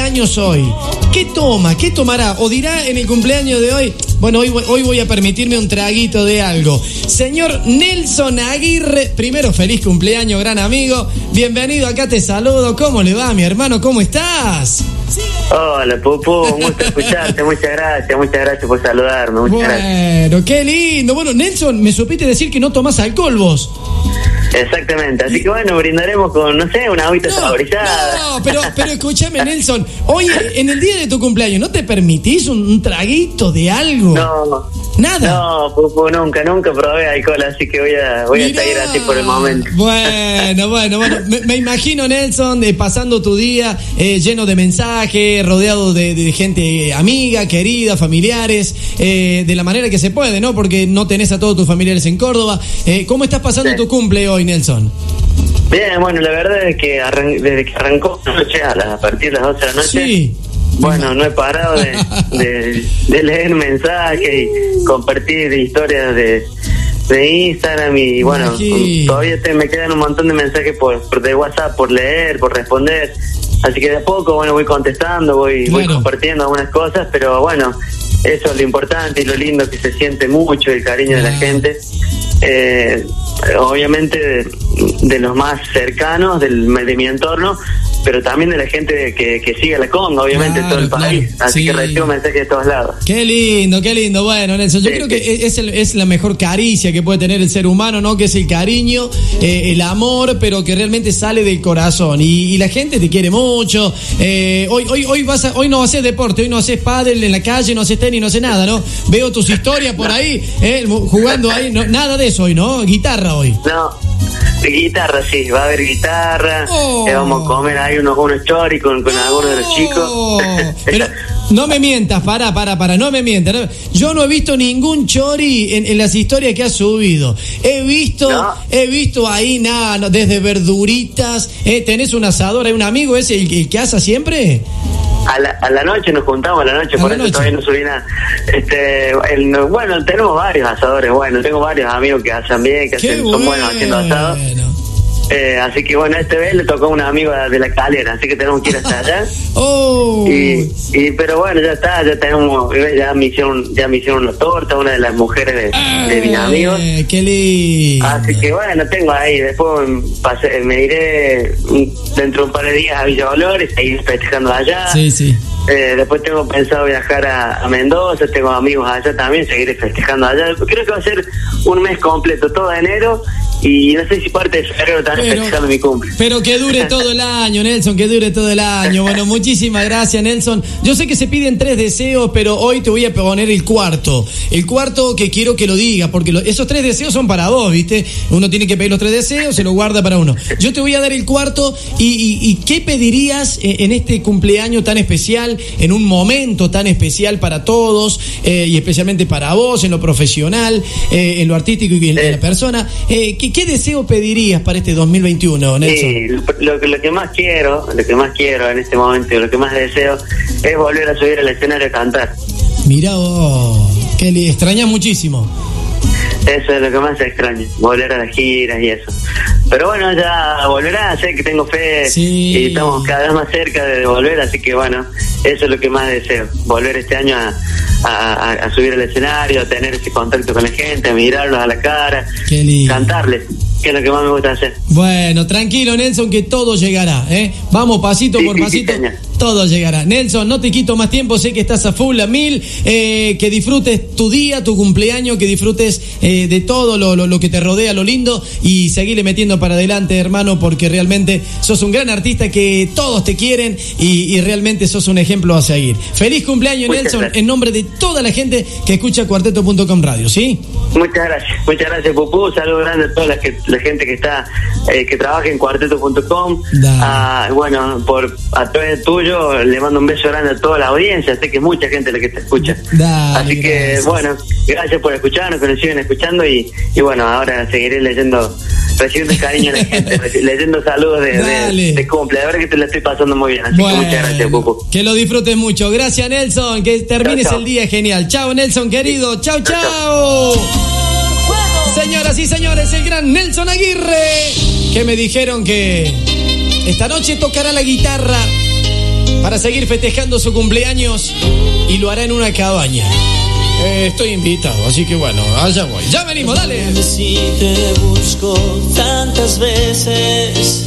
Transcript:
años hoy. ¿Qué toma? ¿Qué tomará? O dirá en el cumpleaños de hoy, bueno, hoy, voy- hoy voy a permitirme un traguito de algo. Señor Nelson Aguirre, primero feliz cumpleaños, gran amigo. Bienvenido, acá te saludo. ¿Cómo le va, mi hermano? ¿Cómo estás? Hola, Pupu, un gusto escucharte, muchas gracias, muchas gracias por saludarme, muchas gracias. Bueno, qué lindo. Bueno, Nelson, me supiste decir que no tomás alcohol vos. Exactamente, así que bueno, brindaremos con, no sé, una agüita saborizada. no, pero, pero escúchame, Nelson. Hoy, en el día de tu cumpleaños, ¿no te permitís un, un traguito de algo? No, Nada. no, Pupu, nunca, nunca probé alcohol, así que voy a, voy a seguir así por el momento. Bueno, bueno, bueno. Me, me imagino, Nelson, eh, pasando tu día eh, lleno de mensajes, rodeado de, de gente amiga, querida, familiares, eh, de la manera que se puede, ¿no? Porque no tenés a todos tus familiares en Córdoba. Eh, ¿Cómo estás pasando Sí. tu cumple hoy, Nelson? Bien, bueno, la verdad es que arran- desde que arrancó la noche, a, las- a partir de las 12 de la noche, Sí. bueno, no he parado de, de- de leer mensajes y compartir historias de, de Instagram y bueno, todavía te- me quedan un montón de mensajes por, por de WhatsApp por leer, por responder. Así que de a poco, bueno, voy contestando, voy, voy compartiendo algunas cosas, pero bueno, eso es lo importante y lo lindo que se siente mucho el cariño de la Claro. gente. Eh, obviamente de, de los más cercanos del, de mi entorno, pero también de la gente que, que sigue la conga, obviamente Claro, todo el país. claro, Así sí. que recibo mensajes de todos lados. Qué lindo, qué lindo. Bueno, Nelson, yo Sí, creo sí. que es, el- es la mejor caricia que puede tener el ser humano, ¿no? Que es el cariño, eh, el amor, pero que realmente sale del corazón. Y, y la gente te quiere mucho. Eh, hoy, hoy, hoy, vas a- hoy no haces deporte, hoy no haces pádel en la calle, no haces tenis, no haces nada, ¿no? Veo tus historias por ahí, eh, jugando ahí. no, nada de eso hoy, ¿no? Guitarra hoy. No, guitarra sí, va a haber guitarra, Oh. eh, vamos a comer ahí unos, unos choris con, con algunos de los chicos. Pero no me mientas, para, para, para, no me mientas. no- Yo no he visto ningún chori en, en las historias que has subido. He visto, No. he visto ahí nada, desde verduritas. Eh, ¿Tenés un asador? ¿Hay un amigo ese el, el que asa siempre? A la, a la noche nos juntamos, a la noche, A por la eso noche. todavía no subí nada. Este, el- bueno, tenemos varios asadores, bueno, tengo varios amigos que asan bien, que hacen, son buenos haciendo asado. Eh, así que bueno, este vez le tocó a un amigo de la calera, así que tenemos que ir hasta allá. Oh, Y, y pero bueno, ya está, ya tenemos, ya me hicieron, ya me hicieron una torta, una de las mujeres de, de mis amigos. eh, qué lindo. Así que bueno, tengo ahí, después pasé- me iré dentro de un par de días a Villa Dolores, seguir festejando allá. Sí, sí. Eh, después tengo pensado viajar a, a Mendoza, tengo amigos allá también, seguiré festejando allá. Creo que va a ser un mes completo, todo enero, y no sé si parte de febrero también Pero- festejando mi cumple. Pero que dure todo el año, Nelson, que dure todo el año. Bueno, muchísimas gracias, Nelson. Yo sé que se piden tres deseos, pero hoy te voy a poner el cuarto. El cuarto que quiero que lo diga, porque lo- esos tres deseos son para vos, ¿viste? Uno tiene que pedir los tres deseos, se los guarda para uno. Yo te voy a dar el cuarto y, y- y ¿qué pedirías eh, en este cumpleaños tan especial, en un momento tan especial para todos eh, y especialmente para vos, en lo profesional, eh, en lo artístico y en la Eh. persona? Eh, ¿qué, qué deseo pedirías para este 2021, Nelson? Sí, lo, que- lo que más quiero, lo que más quiero en este momento, lo que más deseo, es volver a subir al escenario a cantar. Mira vos, que le extraña muchísimo. Eso es lo que más extraño, volver a las giras y eso. Pero bueno, ya volverá, sé que tengo fe Sí. y estamos cada vez más cerca de volver, así que bueno, eso es lo que más deseo, volver este año a, a- a- a subir al escenario, a tener ese contacto con la gente, a mirarlos a la cara, cantarles, que es lo que más me gusta hacer. Bueno, tranquilo, Nelson, que todo llegará, ¿eh? Vamos pasito Sí, por sí, pasito. Todo llegará. Nelson, no te quito más tiempo, sé que estás a full, a mil, eh, que disfrutes tu día, tu cumpleaños, que disfrutes eh, de todo lo, lo- lo que te rodea, lo lindo, y seguirle metiendo para adelante, hermano, porque realmente sos un gran artista que todos te quieren y, y realmente sos un ejemplo a seguir. Feliz cumpleaños, Muchas Nelson, gracias. en nombre de toda la gente que escucha cuarteto.com radio, ¿sí? Muchas gracias, muchas gracias Pupú, saludos grandes a toda la, que- la gente que está, eh, que trabaja en cuarteto.com. Ah, bueno, por a través tuyo le mando un beso grande a toda la audiencia, sé que es mucha gente la que te escucha. Dale, Así que gracias. bueno, gracias por escucharnos, que nos siguen escuchando y, y bueno, ahora seguiré leyendo, recibiendo cariño de la gente, leyendo saludos de, de, de cumple, la verdad que te la estoy pasando muy bien, así que muchas gracias Pupú. que lo disfrutes mucho. Gracias, Nelson. Que termines el día genial. Chao, Nelson, querido. Chao, chao. Señoras y señores, el gran Nelson Aguirre. Que me dijeron que esta noche tocará la guitarra para seguir festejando su cumpleaños y lo hará en una cabaña. Eh, estoy invitado, así que bueno, allá voy. Ya venimos, dale. Si te busco tantas veces